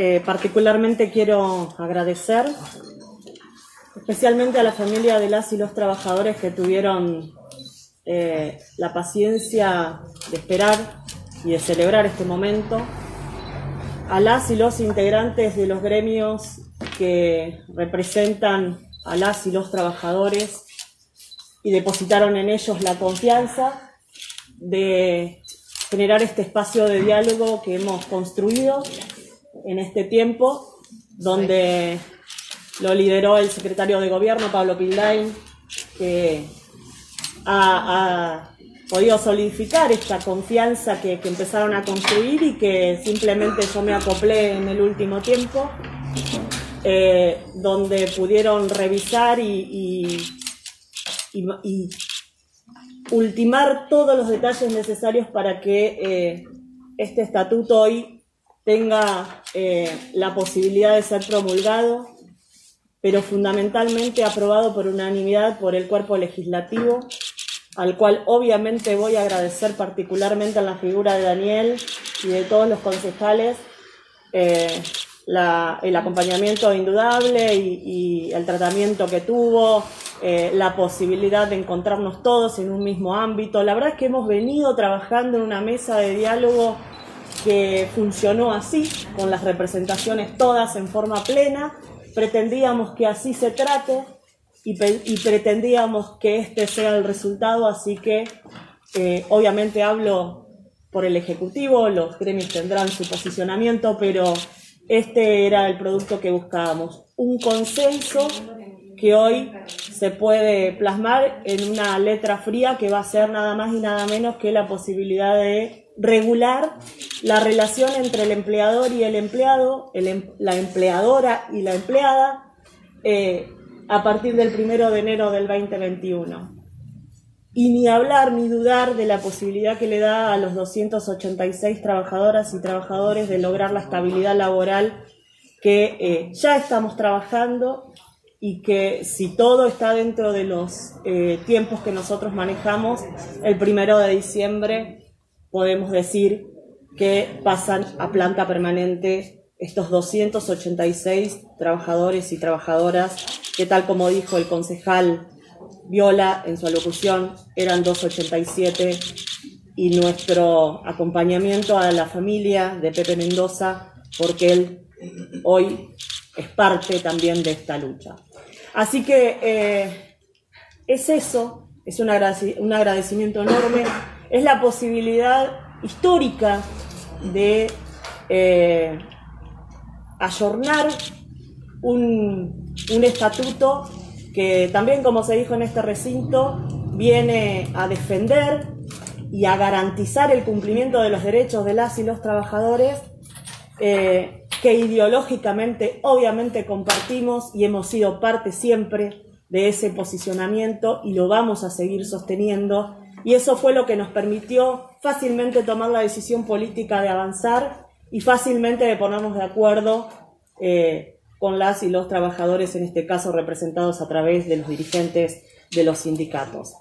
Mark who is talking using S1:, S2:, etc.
S1: Eh, particularmente quiero agradecer especialmente a la familia de las y los trabajadores que tuvieron eh, la paciencia de esperar y de celebrar este momento, a las y los integrantes de los gremios que representan a las y los trabajadores y depositaron en ellos la confianza de generar este espacio de diálogo que hemos construido en este tiempo, donde lo lideró el secretario de gobierno, Pablo Pildain, que ha, podido solidificar esta confianza que, empezaron a construir y que simplemente yo me acoplé en el último tiempo, eh, donde pudieron revisar y, y, ultimar todos los detalles necesarios para que eh, este estatuto hoy tenga eh, la posibilidad de ser promulgado, pero fundamentalmente aprobado por unanimidad por el cuerpo legislativo, al cual obviamente voy a agradecer particularmente en la figura de Daniel y de todos los concejales eh, el acompañamiento indudable y, el tratamiento que tuvo, eh, la posibilidad de encontrarnos todos en un mismo ámbito. La verdad es que hemos venido trabajando en una mesa de diálogo que funcionó así, con las representaciones todas en forma plena. Pretendíamos que así se trate y, pretendíamos que este sea el resultado, así que eh, obviamente hablo por el Ejecutivo, los gremios tendrán su posicionamiento, pero este era el producto que buscábamos, un consenso que hoy se puede plasmar en una letra fría que va a ser nada más y nada menos que la posibilidad de regular la relación entre el empleador y el empleado, em, la empleadora y la empleada, eh, a partir del primero de enero del 2021. Y ni hablar ni dudar de la posibilidad que le da a los 286 trabajadoras y trabajadores de lograr la estabilidad laboral que eh, ya estamos trabajando y que si todo está dentro de los eh, tiempos que nosotros manejamos, el primero de diciembre podemos decir que pasan a planta permanente estos 286 trabajadores y trabajadoras que tal como dijo el concejal Viola en su alocución, eran 287 y nuestro acompañamiento a la familia de Pepe Mendoza, porque él hoy es parte también de esta lucha. Así que eh, es eso, es un agradecimiento enorme es la posibilidad histórica de eh, ayornar un, un estatuto que también, como se dijo en este recinto, viene a defender y a garantizar el cumplimiento de los derechos de las y los trabajadores, eh, que ideológicamente obviamente compartimos y hemos sido parte siempre de ese posicionamiento y lo vamos a seguir sosteniendo y eso fue lo que nos permitió fácilmente tomar la decisión política de avanzar y fácilmente de ponernos de acuerdo eh, con las y los trabajadores, en este caso representados a través de los dirigentes de los sindicatos.